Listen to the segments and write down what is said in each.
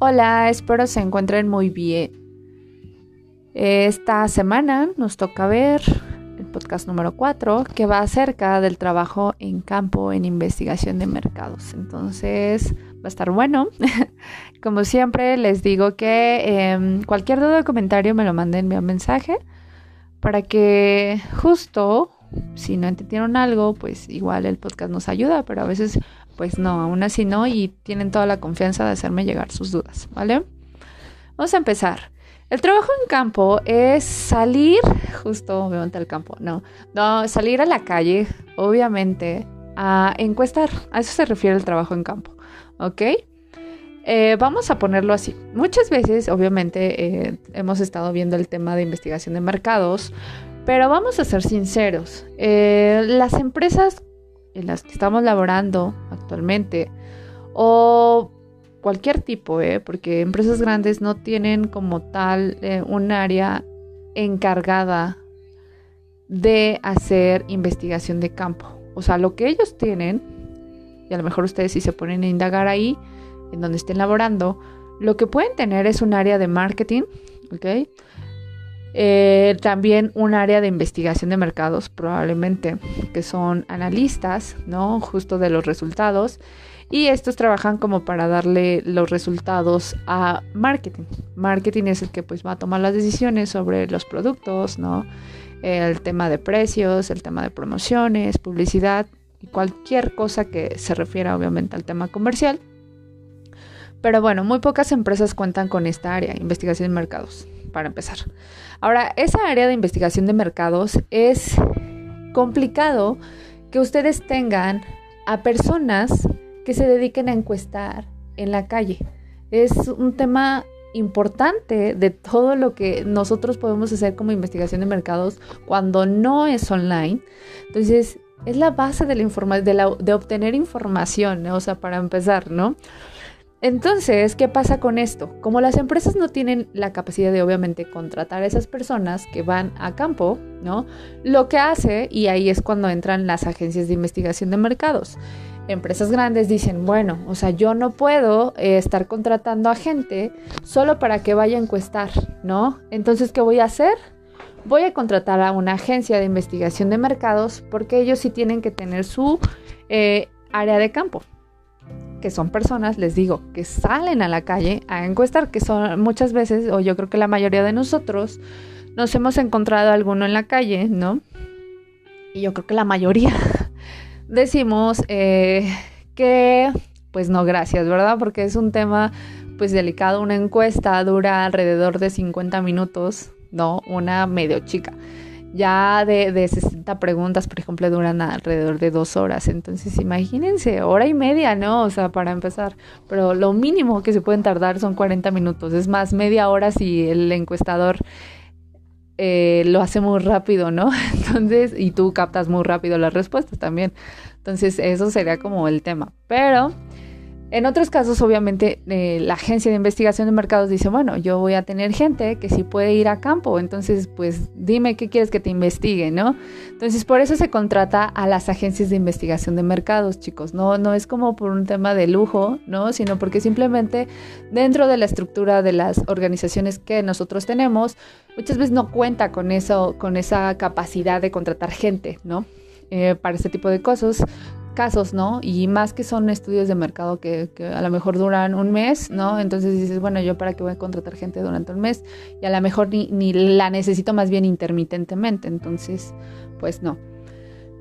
Hola, espero se encuentren muy bien. Esta semana nos toca ver el podcast número 4 que va acerca del trabajo en campo en investigación de mercados. Entonces va a estar bueno. Como siempre les digo que eh, cualquier duda o comentario me lo manden vía mensaje para que justo si no entendieron algo, pues igual el podcast nos ayuda, pero a veces pues no, aún así no, y tienen toda la confianza de hacerme llegar sus dudas, ¿vale? Vamos a empezar. El trabajo en campo es salir, justo obviamente al campo, no, no, salir a la calle, obviamente, a encuestar. A eso se refiere el trabajo en campo, ¿ok? Eh, vamos a ponerlo así. Muchas veces, obviamente, eh, hemos estado viendo el tema de investigación de mercados, pero vamos a ser sinceros. Eh, las empresas en las que estamos laborando actualmente o cualquier tipo, ¿eh? porque empresas grandes no tienen como tal eh, un área encargada de hacer investigación de campo. O sea, lo que ellos tienen, y a lo mejor ustedes si se ponen a indagar ahí, en donde estén laborando, lo que pueden tener es un área de marketing, ¿ok? Eh, también un área de investigación de mercados, probablemente, que son analistas, ¿no? Justo de los resultados. Y estos trabajan como para darle los resultados a marketing. Marketing es el que pues va a tomar las decisiones sobre los productos, ¿no? El tema de precios, el tema de promociones, publicidad y cualquier cosa que se refiera obviamente al tema comercial. Pero bueno, muy pocas empresas cuentan con esta área, investigación de mercados para empezar. Ahora, esa área de investigación de mercados es complicado que ustedes tengan a personas que se dediquen a encuestar en la calle. Es un tema importante de todo lo que nosotros podemos hacer como investigación de mercados cuando no es online. Entonces, es la base de la información, de, de obtener información, o sea, para empezar, ¿no? Entonces, ¿qué pasa con esto? Como las empresas no tienen la capacidad de obviamente contratar a esas personas que van a campo, ¿no? Lo que hace, y ahí es cuando entran las agencias de investigación de mercados. Empresas grandes dicen, bueno, o sea, yo no puedo eh, estar contratando a gente solo para que vaya a encuestar, ¿no? Entonces, ¿qué voy a hacer? Voy a contratar a una agencia de investigación de mercados porque ellos sí tienen que tener su eh, área de campo, que son personas, les digo, que salen a la calle a encuestar, que son muchas veces, o yo creo que la mayoría de nosotros, nos hemos encontrado alguno en la calle, ¿no? Y yo creo que la mayoría decimos eh, que, pues no, gracias, ¿verdad? Porque es un tema, pues delicado. Una encuesta dura alrededor de 50 minutos, ¿no? Una medio chica ya de, de 60 preguntas, por ejemplo, duran alrededor de dos horas. Entonces, imagínense, hora y media, ¿no? O sea, para empezar. Pero lo mínimo que se pueden tardar son 40 minutos. Es más, media hora si el encuestador eh, lo hace muy rápido, ¿no? Entonces, y tú captas muy rápido las respuestas también. Entonces, eso sería como el tema. Pero en otros casos, obviamente, eh, la agencia de investigación de mercados dice, bueno, yo voy a tener gente que sí puede ir a campo, entonces, pues dime qué quieres que te investigue, ¿no? Entonces, por eso se contrata a las agencias de investigación de mercados, chicos. No, no es como por un tema de lujo, ¿no? Sino porque simplemente dentro de la estructura de las organizaciones que nosotros tenemos, muchas veces no cuenta con eso, con esa capacidad de contratar gente, ¿no? Eh, para este tipo de cosas casos, ¿no? Y más que son estudios de mercado que, a lo mejor duran un mes, ¿no? Entonces dices, bueno, yo para qué voy a contratar gente durante un mes y a lo mejor ni, ni la necesito más bien intermitentemente, entonces, pues no.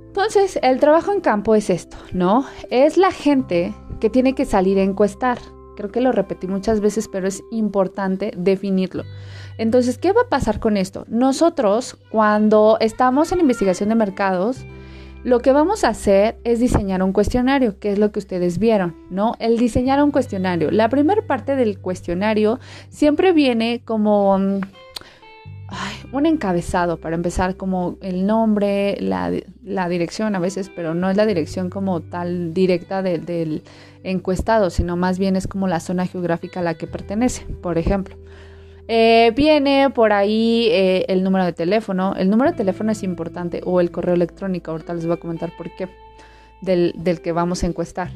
Entonces, el trabajo en campo es esto, ¿no? Es la gente que tiene que salir a encuestar. Creo que lo repetí muchas veces, pero es importante definirlo. Entonces, ¿qué va a pasar con esto? Nosotros, cuando estamos en investigación de mercados, lo que vamos a hacer es diseñar un cuestionario, que es lo que ustedes vieron, ¿no? El diseñar un cuestionario. La primera parte del cuestionario siempre viene como mm, un encabezado para empezar, como el nombre, la, dirección a veces, pero no es la dirección como tal directa del encuestado, sino más bien es como la zona geográfica a la que pertenece, por ejemplo. Eh, viene por ahí eh, el número de teléfono. El número de teléfono es importante o el correo electrónico. Ahorita les voy a comentar por qué. Del, que vamos a encuestar.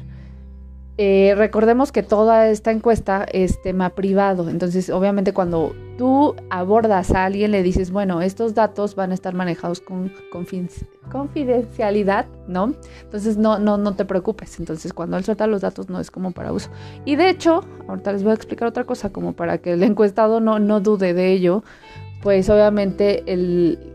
eh, recordemos que toda esta encuesta es tema privado, entonces obviamente cuando tú abordas a alguien le dices, bueno, estos datos van a estar manejados con confidencialidad, ¿no? Entonces no, no, no te preocupes, entonces cuando él suelta los datos no es como para uso. Y de hecho, ahorita les voy a explicar otra cosa como para que el encuestado no, no dude de ello, pues obviamente el,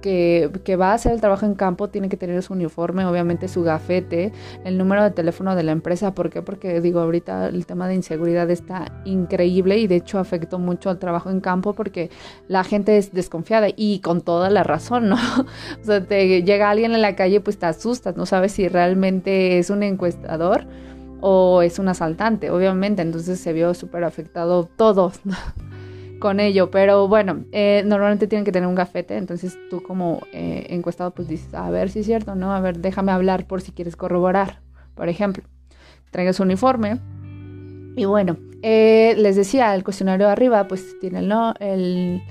que, va a hacer el trabajo en campo tiene que tener su uniforme, obviamente su gafete, el número de teléfono de la empresa. ¿Por qué? Porque digo, ahorita el tema de inseguridad está increíble y de hecho afectó mucho al trabajo en campo porque la gente es desconfiada y con toda la razón, ¿no? o sea, te llega alguien en la calle, pues te asustas, no sabes si realmente es un encuestador o es un asaltante, obviamente. Entonces se vio súper afectado todo con ello, pero bueno, eh, normalmente tienen que tener un gafete, entonces tú como eh, encuestado pues dices, a ver si es cierto, ¿no? A ver, déjame hablar por si quieres corroborar, por ejemplo. Traigas su uniforme y bueno, eh, les decía, el cuestionario arriba pues tiene el no, el...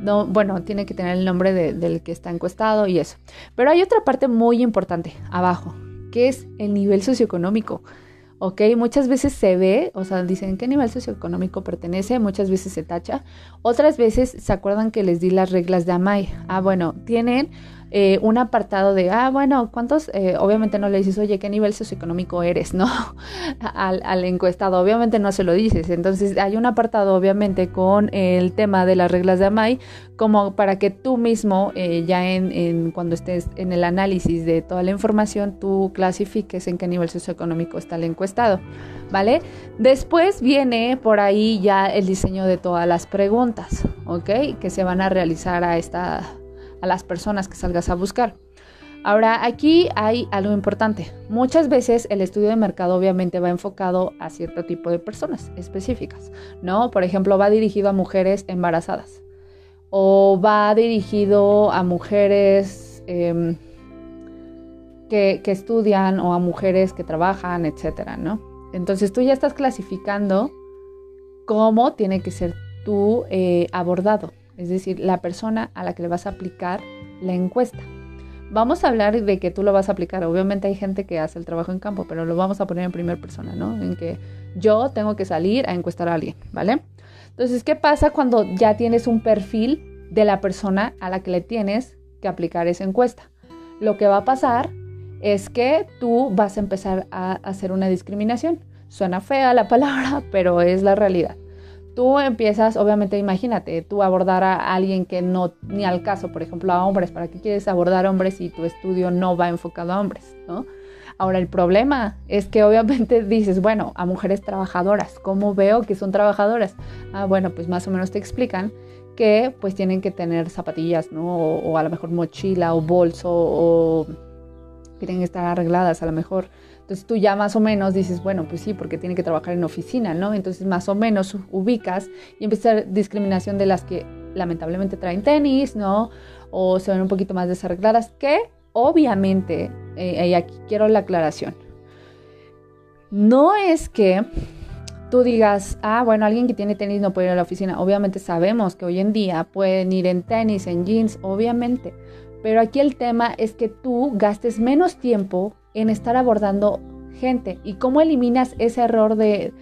No, bueno, tiene que tener el nombre del que está encuestado y eso. Pero hay otra parte muy importante abajo, que es el nivel socioeconómico. ¿Ok? Muchas veces se ve, o sea, dicen qué nivel socioeconómico pertenece, muchas veces se tacha, otras veces se acuerdan que les di las reglas de AMAI. Ah, bueno, tienen eh, un apartado de, ah, bueno, ¿cuántos? Eh, obviamente no le dices, oye, ¿qué nivel socioeconómico eres? ¿No? al, encuestado, obviamente no se lo dices. Entonces hay un apartado, obviamente, con el tema de las reglas de AMAI, como para que tú mismo, eh, ya en, cuando estés en el análisis de toda la información, tú clasifiques en qué nivel socioeconómico está el encuestado, ¿vale? Después viene por ahí ya el diseño de todas las preguntas, ¿ok? Que se van a realizar a esta a las personas que salgas a buscar. Ahora, aquí hay algo importante. Muchas veces el estudio de mercado obviamente va enfocado a cierto tipo de personas específicas, ¿no? Por ejemplo, va dirigido a mujeres embarazadas o va dirigido a mujeres em, que, estudian o a mujeres que trabajan, etcétera, ¿no? Entonces tú ya estás clasificando cómo tiene que ser tu eh, abordado es decir, la persona a la que le vas a aplicar la encuesta. Vamos a hablar de que tú lo vas a aplicar. Obviamente hay gente que hace el trabajo en campo, pero lo vamos a poner en primera persona, ¿no? En que yo tengo que salir a encuestar a alguien, ¿vale? Entonces, ¿qué pasa cuando ya tienes un perfil de la persona a la que le tienes que aplicar esa encuesta? Lo que va a pasar es que tú vas a empezar a hacer una discriminación. Suena fea la palabra, pero es la realidad tú empiezas, obviamente, imagínate, tú abordar a alguien que no, ni al caso, por ejemplo, a hombres, ¿para qué quieres abordar hombres si tu estudio no va enfocado a hombres, ¿no? Ahora, el problema es que obviamente dices, bueno, a mujeres trabajadoras, ¿cómo veo que son trabajadoras? Ah, bueno, pues más o menos te explican que pues tienen que tener zapatillas, ¿no? O, o a lo mejor mochila o bolso o tienen que estar arregladas a lo mejor entonces tú ya más o menos dices, bueno, pues sí, porque tiene que trabajar en oficina, ¿no? Entonces más o menos ubicas y empieza a discriminación de las que lamentablemente traen tenis, ¿no? O se ven un poquito más desarregladas, que obviamente, eh, y aquí quiero la aclaración, no es que tú digas, ah, bueno, alguien que tiene tenis no puede ir a la oficina. Obviamente sabemos que hoy en día pueden ir en tenis, en jeans, obviamente. Pero aquí el tema es que tú gastes menos tiempo en estar abordando gente y cómo eliminas ese error de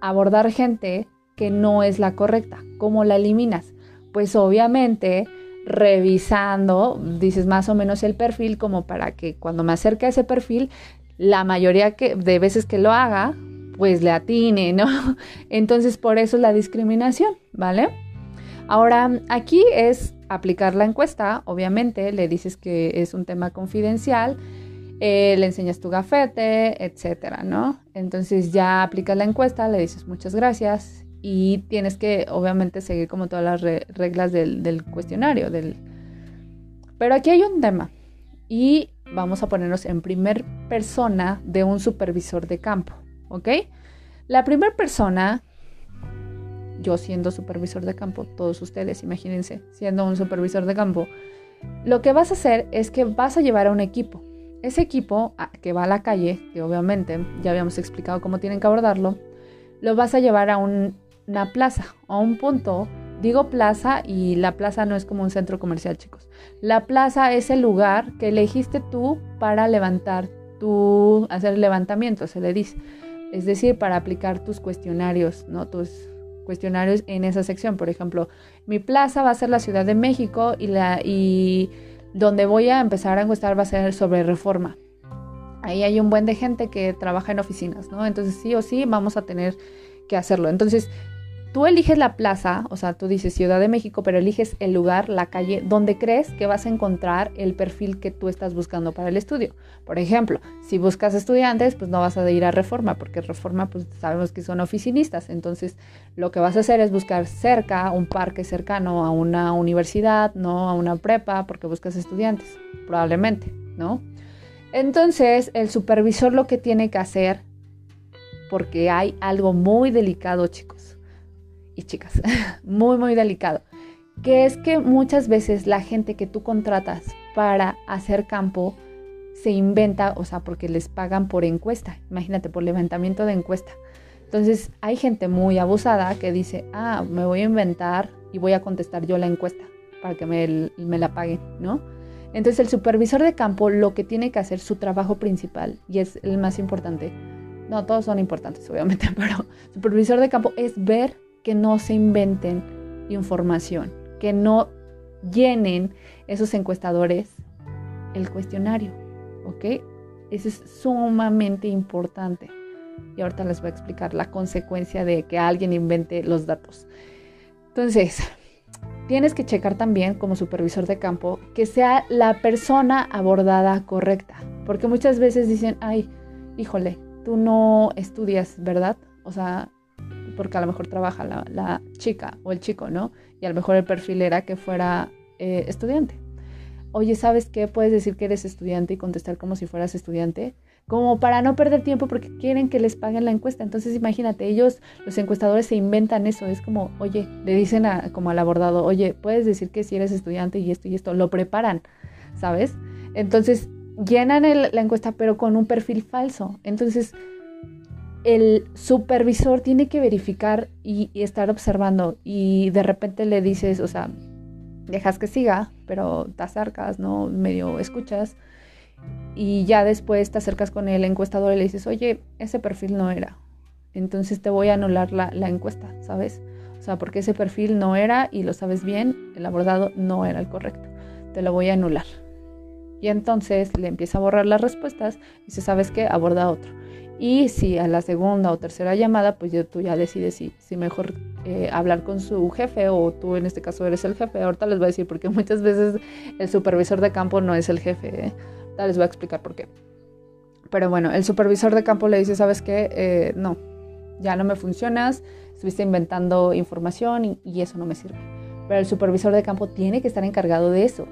abordar gente que no es la correcta. ¿Cómo la eliminas? Pues obviamente revisando, dices más o menos el perfil como para que cuando me acerque a ese perfil, la mayoría de veces que lo haga, pues le atine, ¿no? Entonces por eso es la discriminación, ¿vale? Ahora, aquí es aplicar la encuesta, obviamente, le dices que es un tema confidencial eh, le enseñas tu gafete, etcétera, ¿no? Entonces ya aplicas la encuesta, le dices muchas gracias y tienes que obviamente seguir como todas las reglas del, cuestionario. Del... Pero aquí hay un tema y vamos a ponernos en primer persona de un supervisor de campo, ¿ok? La primera persona, yo siendo supervisor de campo, todos ustedes, imagínense, siendo un supervisor de campo, lo que vas a hacer es que vas a llevar a un equipo. Ese equipo ah, que va a la calle, que obviamente ya habíamos explicado cómo tienen que abordarlo, lo vas a llevar a una plaza, a un punto. Digo plaza y la plaza no es como un centro comercial, chicos. La plaza es el lugar que elegiste tú para levantar tu, hacer levantamiento, se le dice. es decir, para aplicar tus cuestionarios, ¿no? Tus cuestionarios en esa sección. Por ejemplo, mi plaza va a ser la Ciudad de México y, la, y donde voy a empezar a encuestar va a ser sobre reforma. Ahí hay un buen de gente que trabaja en oficinas, ¿no? Entonces sí o sí vamos a tener que hacerlo. Entonces, tú eliges la plaza, o sea, tú dices Ciudad de México, pero eliges el lugar, la calle, donde crees que vas a encontrar el perfil que tú estás buscando para el estudio. Por ejemplo, si buscas estudiantes, pues no vas a ir a Reforma, porque Reforma, pues sabemos que son oficinistas. Entonces, lo que vas a hacer es buscar cerca, un parque cercano a una universidad, no a una prepa, porque buscas estudiantes, probablemente, ¿no? Entonces, el supervisor lo que tiene que hacer, porque hay algo muy delicado, chicos y chicas, muy, muy delicado, que es que muchas veces la gente que tú contratas para hacer campo se inventa, o sea, porque les pagan por encuesta, imagínate, por levantamiento de encuesta. Entonces, hay gente muy abusada que dice, ah, me voy a inventar y voy a contestar yo la encuesta para que me, me la paguen, ¿no? Entonces el supervisor de campo lo que tiene que hacer, su trabajo principal, y es el más importante, no, todos son importantes obviamente, pero supervisor de campo es ver que no se inventen información, que no llenen esos encuestadores el cuestionario, ¿ok? Eso es sumamente importante. Y ahorita les voy a explicar la consecuencia de que alguien invente los datos. Entonces, tienes que checar también como supervisor de campo que sea la persona abordada correcta, porque muchas veces dicen, ay, híjole, tú no estudias, ¿verdad? O sea, porque a lo mejor trabaja la, chica o el chico, ¿no? Y a lo mejor el perfil era que fuera eh, estudiante. Oye, ¿sabes qué? Puedes decir que eres estudiante y contestar como si fueras estudiante como para no perder tiempo porque quieren que les paguen la encuesta. Entonces imagínate, ellos, los encuestadores se inventan eso, es como, oye, le dicen a, como al abordado, oye, puedes decir que si eres estudiante y esto y esto, lo preparan, ¿sabes? Entonces llenan la encuesta pero con un perfil falso. Entonces el supervisor tiene que verificar y, estar observando y de repente le dices, o sea, dejas que siga, pero te acercas, ¿no? Medio escuchas y ya después te acercas con el encuestador y le dices, oye, ese perfil no era. Entonces te voy a anular la, encuesta, ¿sabes? O sea, porque ese perfil no era y lo sabes bien, el abordado no era el correcto. Te lo voy a anular. Y entonces le empieza a borrar las respuestas y dice, ¿sabes qué? Aborda otro. Y si a la segunda o tercera llamada, pues ya tú ya decides si, si mejor eh, hablar con su jefe o tú en este caso eres el jefe. Ahorita les voy a decir porque muchas veces el supervisor de campo no es el jefe. ¿eh? les voy a explicar por qué. Pero bueno, el supervisor de campo le dice, ¿sabes qué? Eh, no, ya no me funcionas, estuviste inventando información y, eso no me sirve. Pero el supervisor de campo tiene que estar encargado de eso.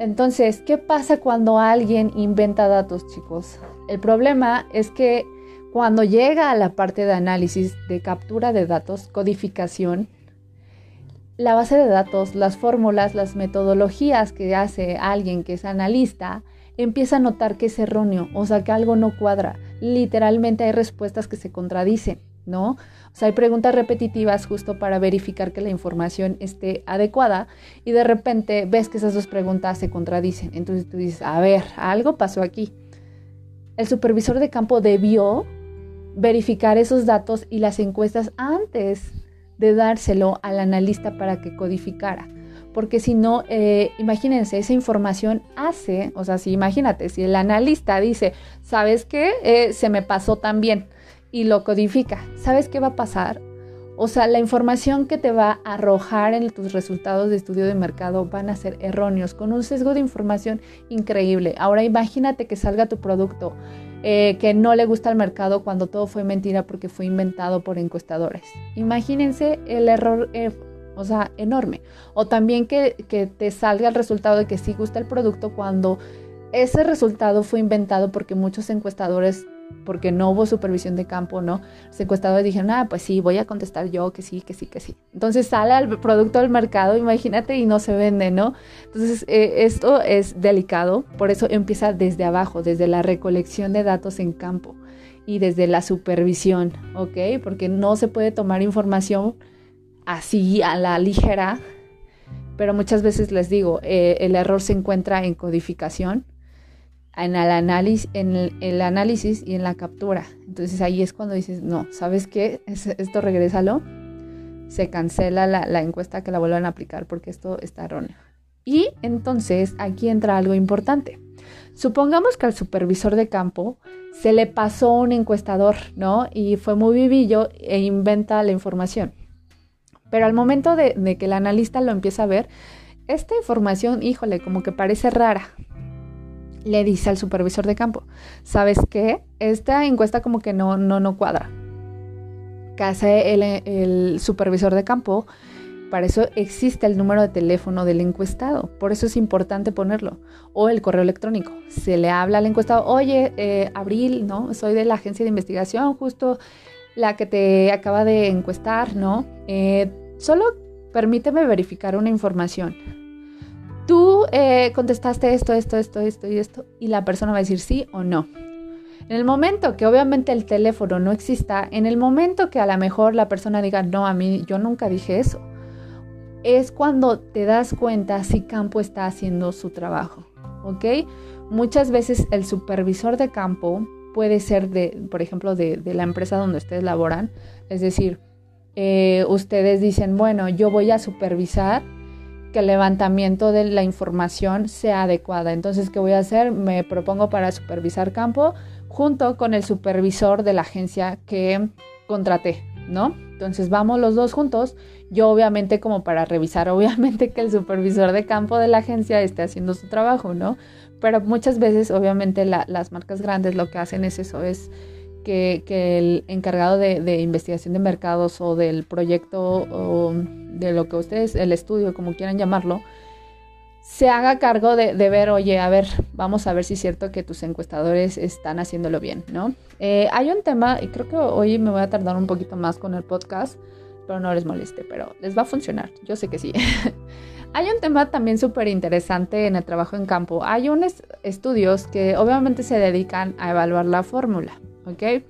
Entonces, ¿qué pasa cuando alguien inventa datos, chicos? El problema es que cuando llega a la parte de análisis, de captura de datos, codificación, la base de datos, las fórmulas, las metodologías que hace alguien que es analista, empieza a notar que es erróneo, o sea, que algo no cuadra. Literalmente hay respuestas que se contradicen, ¿no? O sea, hay preguntas repetitivas justo para verificar que la información esté adecuada y de repente ves que esas dos preguntas se contradicen. Entonces tú dices, a ver, algo pasó aquí. El supervisor de campo debió verificar esos datos y las encuestas antes de dárselo al analista para que codificara porque si no, eh, imagínense, esa información hace, o sea, si imagínate, si el analista dice, ¿sabes qué? Eh, se me pasó también y lo codifica, ¿sabes qué va a pasar? O sea, la información que te va a arrojar en tus resultados de estudio de mercado van a ser erróneos, con un sesgo de información increíble. Ahora imagínate que salga tu producto eh, que no le gusta al mercado cuando todo fue mentira porque fue inventado por encuestadores. Imagínense el error o sea, enorme. O también que, te salga el resultado de que sí gusta el producto cuando ese resultado fue inventado porque muchos encuestadores, porque no hubo supervisión de campo, ¿no? Los encuestadores dijeron, ah, pues sí, voy a contestar yo que sí, que sí, que sí. Entonces sale el producto al mercado, imagínate, y no se vende, ¿no? Entonces eh, esto es delicado, por eso empieza desde abajo, desde la recolección de datos en campo y desde la supervisión, ¿ok? Porque no se puede tomar información así a la ligera, pero muchas veces les digo, eh, el error se encuentra en codificación en el, análisis, en el, análisis y en la captura. Entonces ahí es cuando dices, no, ¿sabes qué? esto regrésalo. Se cancela la, encuesta que la vuelvan a aplicar porque esto está erróneo. Y entonces aquí entra algo importante. Supongamos que al supervisor de campo se le pasó un encuestador, ¿no? Y fue muy vivillo e inventa la información. Pero al momento de, de, que el analista lo empieza a ver, esta información, híjole, como que parece rara. Le dice al supervisor de campo, ¿sabes qué? Esta encuesta como que no, no, no cuadra. ¿Qué hace el, el supervisor de campo? Para eso existe el número de teléfono del encuestado. Por eso es importante ponerlo. O el correo electrónico. Se le habla al encuestado, oye, eh, Abril, ¿no? Soy de la agencia de investigación, justo la que te acaba de encuestar, ¿no? Eh, solo permíteme verificar una información. Tú eh, contestaste esto, esto, esto, esto y esto, y la persona va a decir sí o no. En el momento que obviamente el teléfono no exista, en el momento que a lo mejor la persona diga, no, a mí yo nunca dije eso, es cuando te das cuenta si campo está haciendo su trabajo, ¿ok? Muchas veces el supervisor de campo puede ser de, por ejemplo, de, la empresa donde ustedes laboran, es decir, eh, ustedes dicen, bueno, yo voy a supervisar que el levantamiento de la información sea adecuada. Entonces, ¿qué voy a hacer? Me propongo para supervisar campo junto con el supervisor de la agencia que contraté, ¿no? Entonces vamos los dos juntos, yo obviamente como para revisar, obviamente que el supervisor de campo de la agencia esté haciendo su trabajo, ¿no? Pero muchas veces obviamente las marcas grandes lo que hacen es eso, es que, el encargado de, investigación de mercados o del proyecto o de lo que ustedes, el estudio, como quieran llamarlo, se haga cargo de, ver, oye, a ver, vamos a ver si es cierto que tus encuestadores están haciéndolo bien, ¿no? Eh, hay un tema, y creo que hoy me voy a tardar un poquito más con el podcast, pero no les moleste, pero les va a funcionar, yo sé que sí. hay un tema también súper interesante en el trabajo en campo. Hay unos estudios que obviamente se dedican a evaluar la fórmula, ¿ok?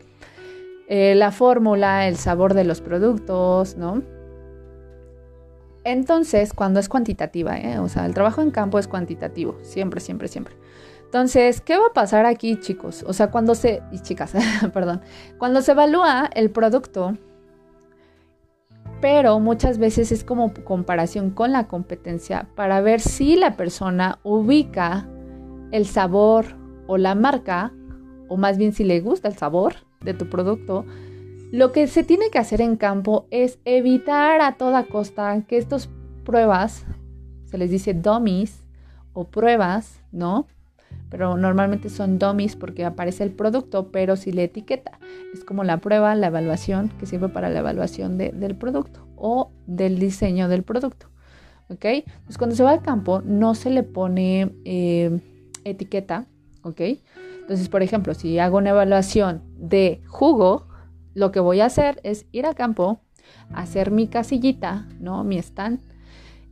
Eh, la fórmula, el sabor de los productos, ¿no? Entonces, cuando es cuantitativa, ¿eh? o sea, el trabajo en campo es cuantitativo, siempre, siempre, siempre. Entonces, ¿qué va a pasar aquí, chicos? O sea, cuando se, y chicas, perdón, cuando se evalúa el producto, pero muchas veces es como comparación con la competencia para ver si la persona ubica el sabor o la marca, o más bien si le gusta el sabor de tu producto, lo que se tiene que hacer en campo es evitar a toda costa que estas pruebas, se les dice dummies o pruebas, ¿no? Pero normalmente son dummies porque aparece el producto, pero si le etiqueta. Es como la prueba, la evaluación que sirve para la evaluación del producto o del diseño del producto. ¿Ok? Pues cuando se va al campo no se le pone eh, etiqueta. ¿Ok? Entonces, por ejemplo, si hago una evaluación de jugo, lo que voy a hacer es ir a campo, hacer mi casillita, ¿no? Mi stand.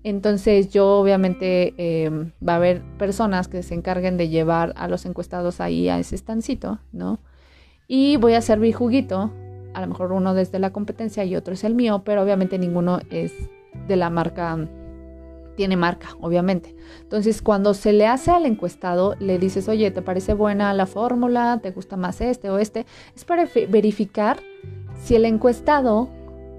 Entonces yo obviamente em, va a haber personas que se encarguen de llevar a los encuestados ahí a ese estancito, ¿no? Y voy a hacer mi juguito, a lo mejor uno desde la competencia y otro es el mío, pero obviamente ninguno es de la marca, tiene marca, obviamente. Entonces cuando se le hace al encuestado, le dices, oye, ¿te parece buena la fórmula? ¿Te gusta más este o este? Es para verificar si el encuestado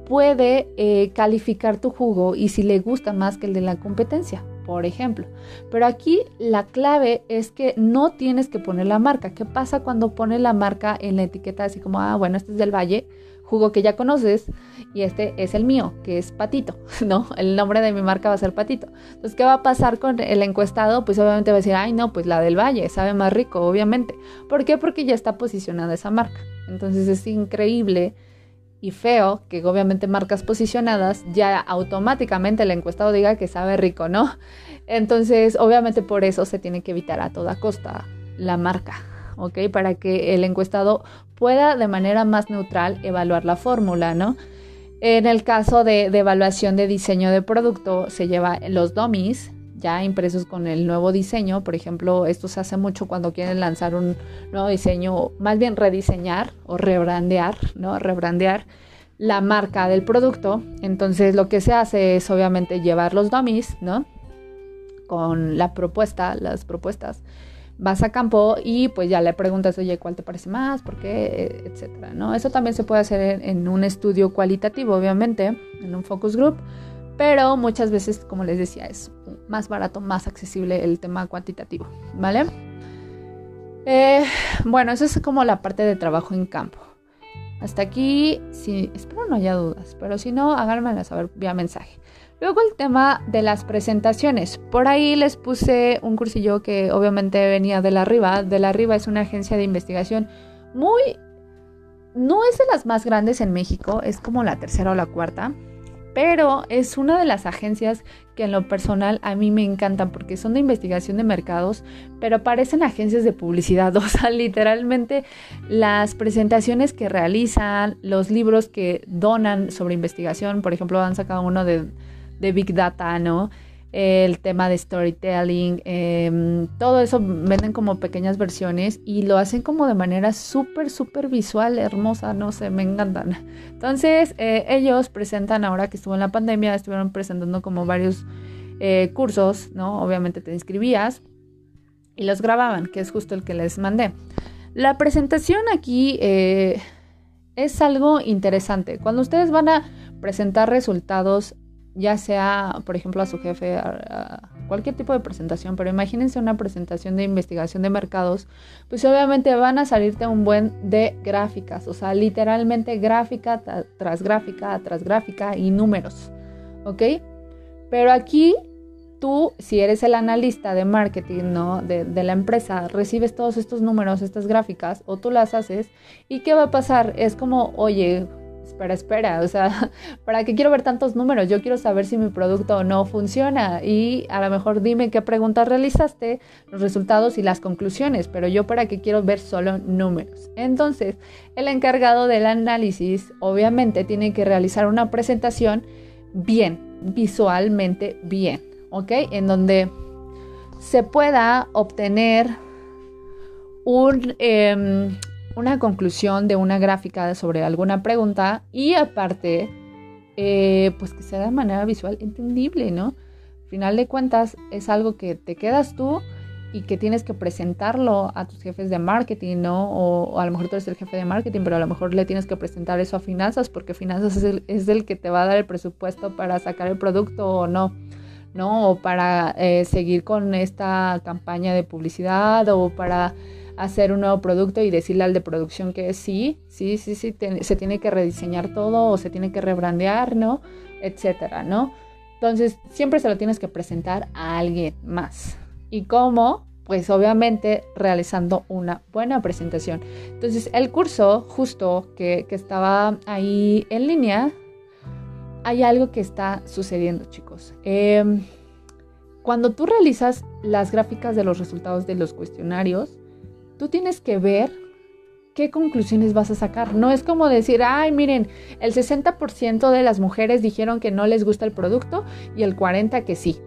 puede eh, calificar tu jugo y si le gusta más que el de la competencia, por ejemplo. Pero aquí la clave es que no tienes que poner la marca. ¿Qué pasa cuando pones la marca en la etiqueta así como, ah, bueno, este es del Valle, jugo que ya conoces, y este es el mío, que es Patito, ¿no? El nombre de mi marca va a ser Patito. Entonces, ¿qué va a pasar con el encuestado? Pues obviamente va a decir, ay, no, pues la del Valle, sabe más rico, obviamente. ¿Por qué? Porque ya está posicionada esa marca. Entonces es increíble y feo que obviamente marcas posicionadas ya automáticamente el encuestado diga que sabe rico, ¿no? Entonces, obviamente por eso se tiene que evitar a toda costa la marca, ¿ok? Para que el encuestado pueda de manera más neutral evaluar la fórmula, ¿no? En el caso de, evaluación de diseño de producto, se lleva los dummies, ya impresos con el nuevo diseño. Por ejemplo, esto se hace mucho cuando quieren lanzar un nuevo diseño, más bien rediseñar o rebrandear, ¿no? Rebrandear la marca del producto. Entonces lo que se hace es obviamente llevar los dummies, ¿no? Con la propuesta, las propuestas. Vas a campo y pues ya le preguntas, oye, ¿cuál te parece más? ¿Por qué? Etcétera, ¿no? Eso también se puede hacer en, un estudio cualitativo, obviamente, en un focus group, pero muchas veces, como les decía, es más barato, más accesible el tema cuantitativo, ¿vale? Eh, bueno, eso es como la parte de trabajo en campo. Hasta aquí, sí, espero no haya dudas, pero si no, háganmela saber vía mensaje. Luego el tema de las presentaciones. Por ahí les puse un cursillo que obviamente venía de la Riva. De la Riva es una agencia de investigación muy... No es de las más grandes en México, es como la tercera o la cuarta, pero es una de las agencias que en lo personal a mí me encantan porque son de investigación de mercados, pero parecen agencias de publicidad, o sea, literalmente las presentaciones que realizan, los libros que donan sobre investigación, por ejemplo, han sacado uno de de Big Data, ¿no? el tema de storytelling, em, todo eso venden como pequeñas versiones y lo hacen como de manera súper, súper visual, hermosa, no sé, me encantan. Entonces, eh, ellos presentan, ahora que estuvo en la pandemia, estuvieron presentando como varios eh, cursos, ¿no? Obviamente te inscribías y los grababan, que es justo el que les mandé. La presentación aquí eh, es algo interesante. Cuando ustedes van a presentar resultados ya sea, por ejemplo, a su jefe, cualquier tipo de presentación, pero imagínense una presentación de investigación de mercados, pues obviamente van a salirte un buen de gráficas, o sea, literalmente gráfica tras gráfica tras gráfica y números, ¿ok? Pero aquí tú, si eres el analista de marketing, ¿no? De, de, la empresa, recibes todos estos números, estas gráficas, o tú las haces, ¿y qué va a pasar? Es como, oye, espera, espera, o sea, ¿para qué quiero ver tantos números? Yo quiero saber si mi producto no funciona y a lo mejor dime qué preguntas realizaste, los resultados y las conclusiones, pero yo para qué quiero ver solo números. Entonces, el encargado del análisis obviamente tiene que realizar una presentación bien, visualmente bien, ¿ok? En donde se pueda obtener un... Eh, una conclusión de una gráfica sobre alguna pregunta y aparte, eh, pues que sea de manera visual entendible, ¿no? Al final de cuentas es algo que te quedas tú y que tienes que presentarlo a tus jefes de marketing, ¿no? O, a lo mejor tú eres el jefe de marketing, pero a lo mejor le tienes que presentar eso a finanzas porque finanzas es el, que te va a dar el presupuesto para sacar el producto o no. ¿no? O para eh, seguir con esta campaña de publicidad o para hacer un nuevo producto y decirle al de producción que sí, sí, sí, sí, se tiene que rediseñar todo o se tiene que rebrandear, ¿no? Etcétera, ¿no? Entonces, siempre se lo tienes que presentar a alguien más. ¿Y cómo? Pues obviamente realizando una buena presentación. Entonces, el curso justo que, estaba ahí en línea, hay algo que está sucediendo, chicos. Em, cuando tú realizas las gráficas de los resultados de los cuestionarios, tú tienes que ver qué conclusiones vas a sacar. No es como decir, ay, miren, el 60% de las mujeres dijeron que no les gusta el producto y el 40% que sí.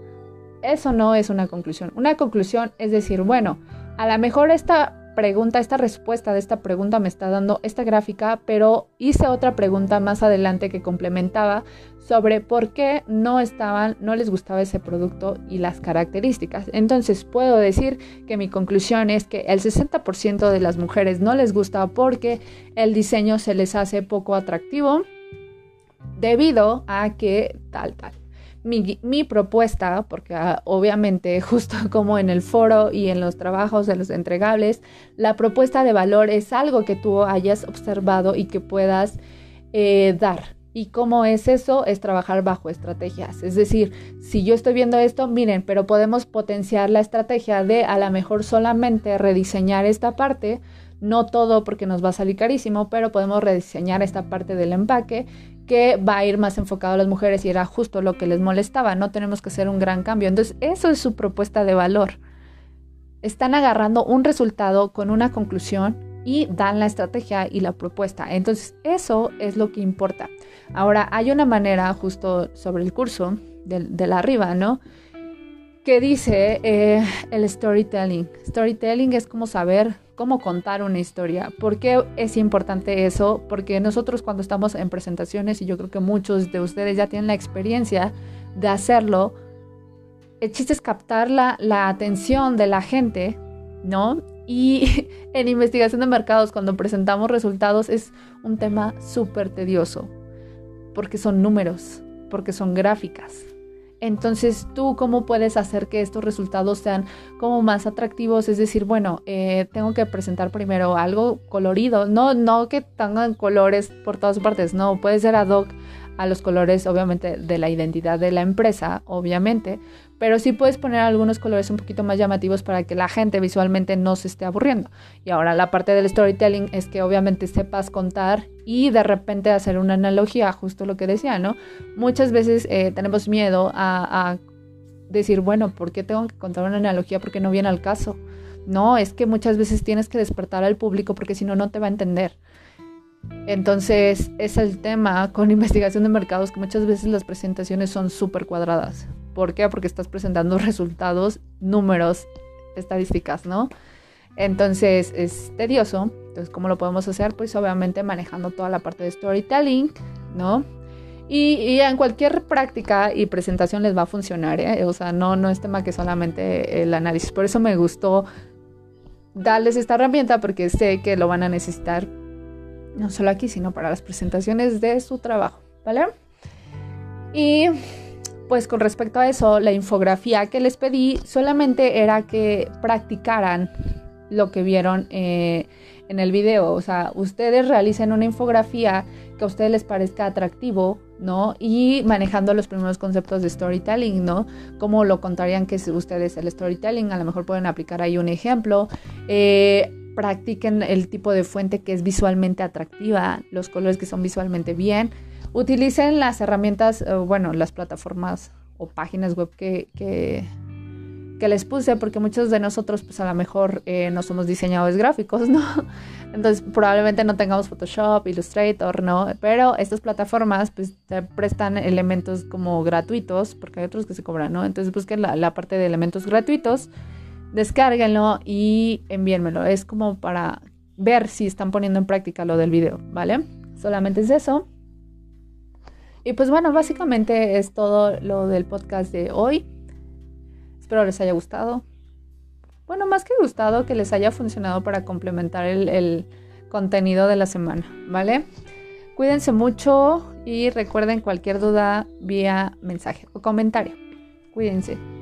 Eso no es una conclusión. Una conclusión es decir, bueno, a lo mejor esta pregunta, esta respuesta de esta pregunta me está dando esta gráfica, pero hice otra pregunta más adelante que complementaba sobre por qué no estaban, no les gustaba ese producto y las características. Entonces puedo decir que mi conclusión es que el 60% de las mujeres no les gusta porque el diseño se les hace poco atractivo debido a que tal, tal mi, propuesta, porque ah, obviamente justo como en el foro y en los trabajos de los entregables, la propuesta de valor es algo que tú hayas observado y que puedas eh, dar. ¿Y cómo es eso? Es trabajar bajo estrategias. Es decir, si yo estoy viendo esto, miren, pero podemos potenciar la estrategia de a lo mejor solamente rediseñar esta parte, no todo porque nos va a salir carísimo, pero podemos rediseñar esta parte del empaque que va a ir más enfocado a las mujeres y era justo lo que les molestaba, no tenemos que hacer un gran cambio. Entonces, eso es su propuesta de valor. Están agarrando un resultado con una conclusión y dan la estrategia y la propuesta. Entonces, eso es lo que importa. Ahora, hay una manera justo sobre el curso de, la arriba, ¿no? Que dice eh, el storytelling. Storytelling es como saber cómo contar una historia. ¿Por qué es importante eso? Porque nosotros cuando estamos en presentaciones, y yo creo que muchos de ustedes ya tienen la experiencia de hacerlo, el chiste es captar la, atención de la gente ¿no? Y en investigación de mercados, cuando presentamos resultados, es un tema súper tedioso, porque son números, porque son gráficas. Entonces, ¿tú cómo puedes hacer que estos resultados sean como más atractivos? Es decir, bueno, eh, tengo que presentar primero algo colorido, no, no que tengan colores por todas partes, no, puede ser ad hoc a los colores, obviamente, de la identidad de la empresa, obviamente, pero sí puedes poner algunos colores un poquito más llamativos para que la gente visualmente no se esté aburriendo. Y ahora la parte del storytelling es que obviamente sepas contar y de repente hacer una analogía, justo lo que decía, ¿no? Muchas veces eh, tenemos miedo a, decir, bueno, ¿por qué tengo que contar una analogía? Porque no viene al caso. No, es que muchas veces tienes que despertar al público porque si no, no te va a entender. Entonces, es el tema con investigación de mercados que muchas veces las presentaciones son súper cuadradas. ¿Por qué? Porque estás presentando resultados, números, estadísticas, ¿no? Entonces es tedioso. Entonces, ¿cómo lo podemos hacer? Pues obviamente manejando toda la parte de storytelling, ¿no? Y, en cualquier práctica y presentación les va a funcionar, ¿eh? O sea, no, no es tema que solamente el análisis. Por eso me gustó darles esta herramienta porque sé que lo van a necesitar no solo aquí, sino para las presentaciones de su trabajo, ¿vale? Y pues con respecto a eso, la infografía que les pedí solamente era que practicaran lo que vieron eh, en el video. O sea, ustedes realicen una infografía que a ustedes les parezca atractivo, ¿no? Y manejando los primeros conceptos de storytelling, ¿no? Cómo lo contarían que ustedes el storytelling, a lo mejor pueden aplicar ahí un ejemplo. Eh, practiquen el tipo de fuente que es visualmente atractiva, los colores que son visualmente bien utilicen las herramientas, eh, bueno, las plataformas o páginas web que, que, les puse, porque muchos de nosotros, pues a lo mejor eh, no somos diseñadores gráficos, ¿no? Entonces probablemente no tengamos Photoshop, Illustrator, ¿no? Pero estas plataformas, pues te prestan elementos como gratuitos, porque hay otros que se cobran, ¿no? Entonces busquen la, la parte de elementos gratuitos, descárguenlo y envíenmelo. Es como para ver si están poniendo en práctica lo del video, ¿vale? Solamente es eso. Y pues bueno, básicamente es todo lo del podcast de hoy. Espero les haya gustado. Bueno, más que gustado, que les haya funcionado para complementar el, contenido de la semana, ¿vale? Cuídense mucho y recuerden cualquier duda vía mensaje o comentario. Cuídense.